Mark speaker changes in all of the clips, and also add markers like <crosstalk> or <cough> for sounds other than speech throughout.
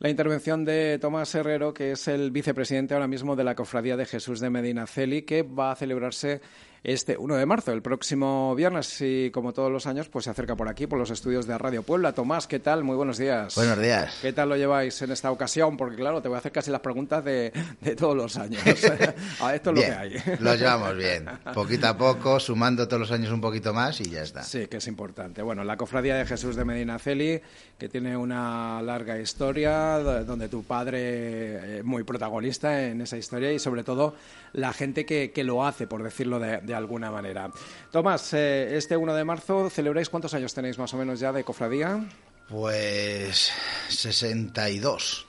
Speaker 1: la intervención de Tomás Herrero, que es el vicepresidente ahora mismo de la Cofradía de Jesús de Medina Celi, que va a celebrarse este 1 de marzo, el próximo viernes, y como todos los años, pues se acerca por aquí, por los estudios de Radio Puebla. Tomás, ¿qué tal? Muy buenos días.
Speaker 2: Buenos días.
Speaker 1: ¿Qué tal lo lleváis en esta ocasión? Porque claro, te voy a hacer casi las preguntas de, todos los años. <laughs> a esto es lo que hay. <laughs>
Speaker 2: Lo llevamos bien. Poquito a poco, sumando todos los años un poquito más y ya está.
Speaker 1: Sí, que es importante. Bueno, la Cofradía de Jesús de Medina Celi, que tiene una larga historia, donde tu padre es muy protagonista en esa historia y sobre todo la gente que, lo hace, por decirlo de, de alguna manera. Tomás, eh, este 1 de marzo, ¿celebráis cuántos años tenéis más o menos ya de cofradía?
Speaker 2: Pues 62.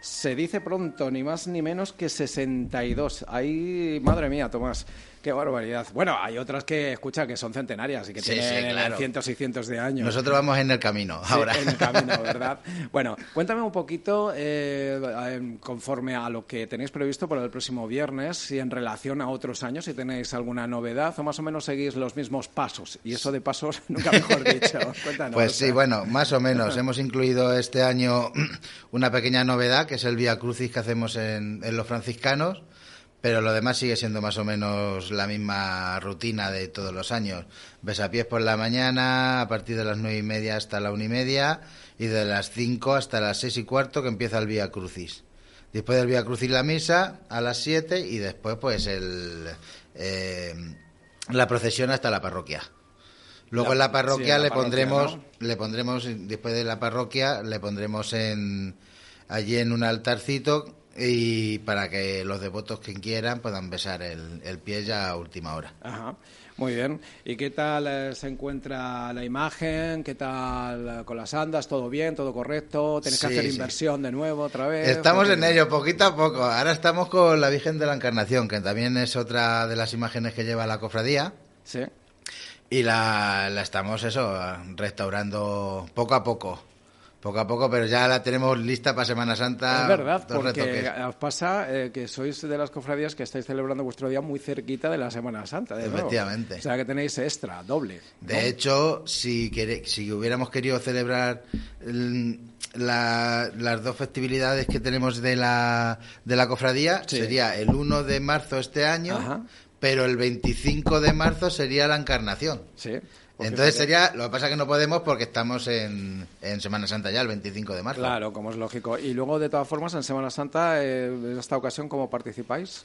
Speaker 1: Se dice pronto, ni más ni menos que 62. Ahí, madre mía, Tomás. Qué barbaridad. Bueno, hay otras que, escucha, que son centenarias y que tienen cientos y cientos de años.
Speaker 2: Nosotros vamos en el camino ahora.
Speaker 1: en el camino, <laughs> ¿verdad? bueno, cuéntame un poquito, eh, conforme a lo que tenéis previsto para el próximo viernes, si en relación a otros años, si tenéis alguna novedad o más o menos seguís los mismos pasos. Y eso de pasos, <laughs> nunca mejor <laughs> dicho. Cuéntanos.
Speaker 2: Pues sí, bueno, más o menos. Hemos incluido este año <clears throat> una pequeña novedad, que es el Vía Crucis que hacemos en los franciscanos pero lo demás sigue siendo más o menos la misma rutina de todos los años. pies por la mañana, a partir de las nueve y media hasta la una y media, y de las cinco hasta las seis y cuarto que empieza el Vía Crucis. Después del Vía Crucis la misa a las siete y después pues el, eh, la procesión hasta la parroquia. Luego en la parroquia le pondremos, le pondremos después de la parroquia le pondremos en allí en un altarcito y para que los devotos que quieran puedan besar el, pie ya a última hora.
Speaker 1: Ajá. Muy bien. ¿Y qué tal eh, se encuentra la imagen? ¿Qué tal eh, con las andas? ¿Todo bien? ¿Todo correcto? ¿Tienes que hacer inversión de nuevo otra vez?
Speaker 2: Estamos en ello, poquito a poco. Ahora estamos con la Virgen de la Encarnación, que también es otra de las imágenes que lleva la cofradía.
Speaker 1: Sí.
Speaker 2: Y la, la estamos, eso, restaurando poco a poco poco a poco, pero ya la tenemos lista para Semana Santa.
Speaker 1: Es verdad, porque os pasa eh, que sois de las cofradías que estáis celebrando vuestro día muy cerquita de la Semana Santa. De
Speaker 2: Efectivamente.
Speaker 1: O sea que tenéis extra, doble.
Speaker 2: De hecho, si, si hubiéramos querido celebrar las dos festividades que tenemos de la, de la cofradía, sería el 1 de marzo este año, pero el 25 de marzo sería la encarnación.
Speaker 1: Sí.
Speaker 2: Entonces sería, lo que pasa es que no podemos porque estamos en, en, Semana Santa ya, el 25 de marzo.
Speaker 1: Claro, como es lógico. Y luego, de todas formas, en Semana Santa, eh, en esta ocasión, ¿cómo participáis?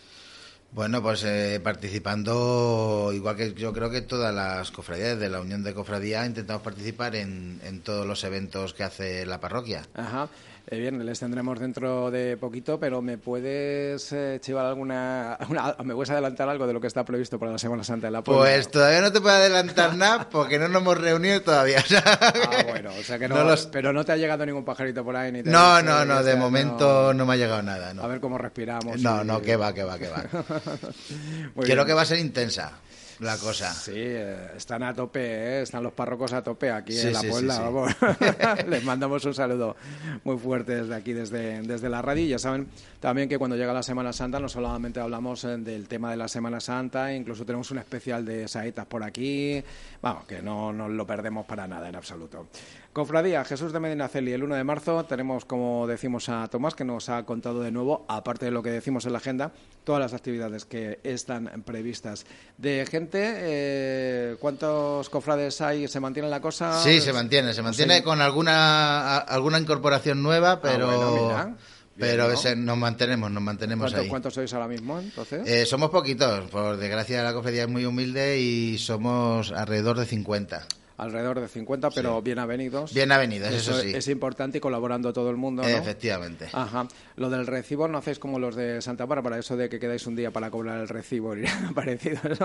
Speaker 2: Bueno, pues eh, participando, igual que yo creo que todas las cofradías de la Unión de Cofradía, intentamos participar en, en todos los eventos que hace la parroquia.
Speaker 1: Ajá. Eh, bien, les tendremos dentro de poquito, pero ¿me puedes eh, chivar alguna, ¿Me puedes adelantar algo de lo que está previsto para la Semana Santa de la
Speaker 2: Puebla? Pues todavía no te puedo adelantar nada porque no nos hemos reunido todavía. <laughs>
Speaker 1: ah, bueno, o sea que no, pero no te ha llegado ningún pajarito por ahí ni
Speaker 2: No, no, no, de momento no... me ha llegado nada.
Speaker 1: A ver cómo respiramos.
Speaker 2: No, no, que va, que va, que va. <laughs> Quiero que va a ser intensa la cosa.
Speaker 1: Sí, eh, están a tope, ¿eh? están los párrocos a tope aquí en la Puebla. <laughs> <laughs> Les mandamos un saludo muy fuerte desde aquí, desde, desde la radio. Y ya saben también que cuando llega la Semana Santa no solamente hablamos eh, del tema de la Semana Santa, incluso tenemos un especial de saetas por aquí. Vamos, que no nos lo perdemos para nada en absoluto. Cofradía Jesús de Medina Celi, el 1 de marzo tenemos, como decimos a Tomás, que nos ha contado de nuevo, aparte de lo que decimos en la agenda, todas las actividades que están previstas. De gente, eh, ¿cuántos cofrades hay? ¿Se mantiene la cosa?
Speaker 2: Sí, se mantiene, se mantiene con alguna, alguna incorporación nueva, ah, pero... pero nos mantenemos, nos mantenemos ahí.
Speaker 1: ¿Cuántos sois ahora mismo, entonces?
Speaker 2: Eh, somos poquitos, por desgracia la cofradía es muy humilde y somos alrededor de 50
Speaker 1: alrededor de 50, pero bien avenidos.
Speaker 2: Bien avenidos, eso, sí.
Speaker 1: Es importante y colaborando todo el mundo, ¿no?
Speaker 2: Efectivamente.
Speaker 1: Ajá. Lo del recibo no hacéis como los de Santa Bárbara, eso de que quedáis un día para cobrar el recibo y <laughs> parecido. <laughs> <laughs>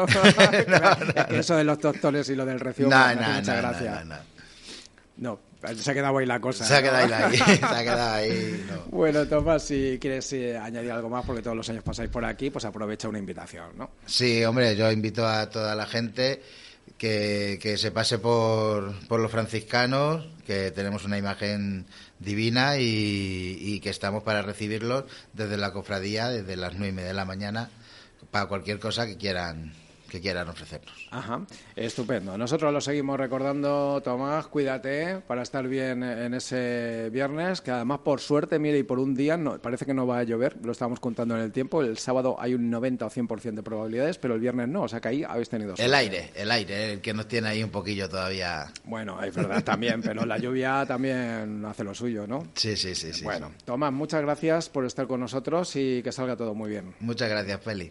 Speaker 1: ¿no? eso de los doctores y lo del recibo
Speaker 2: no,
Speaker 1: no,
Speaker 2: mucha
Speaker 1: gracia.
Speaker 2: No,
Speaker 1: no, Se ha quedado ahí la cosa.
Speaker 2: Se ha quedado ahí, se ha quedado ahí.
Speaker 1: Bueno, Tomás, si quieres eh, añadir algo más, porque todos los años pasáis por aquí, pues aprovecha una invitación, ¿no?
Speaker 2: Sí, hombre, yo invito a toda la gente que, se pase por, por los franciscanos, que tenemos una imagen divina y, y, que estamos para recibirlos desde la cofradía, desde las nueve y media de la mañana, para cualquier cosa que quieran que quieran ofrecernos.
Speaker 1: Ajá, estupendo. Nosotros lo seguimos recordando, Tomás, cuídate para estar bien en ese viernes, que además por suerte, mire, y por un día no, parece que no va a llover, lo estamos contando en el tiempo, el sábado hay un 90 o 100% de probabilidades, pero el viernes no, o sea que ahí habéis tenido
Speaker 2: El aire, el aire, el que nos tiene ahí un poquillo todavía.
Speaker 1: Bueno, es verdad también, pero la lluvia también hace lo suyo, ¿no?
Speaker 2: Sí, sí, sí. sí
Speaker 1: bueno, Tomás, muchas gracias por estar con nosotros y que salga todo muy bien.
Speaker 2: Muchas gracias, Feli.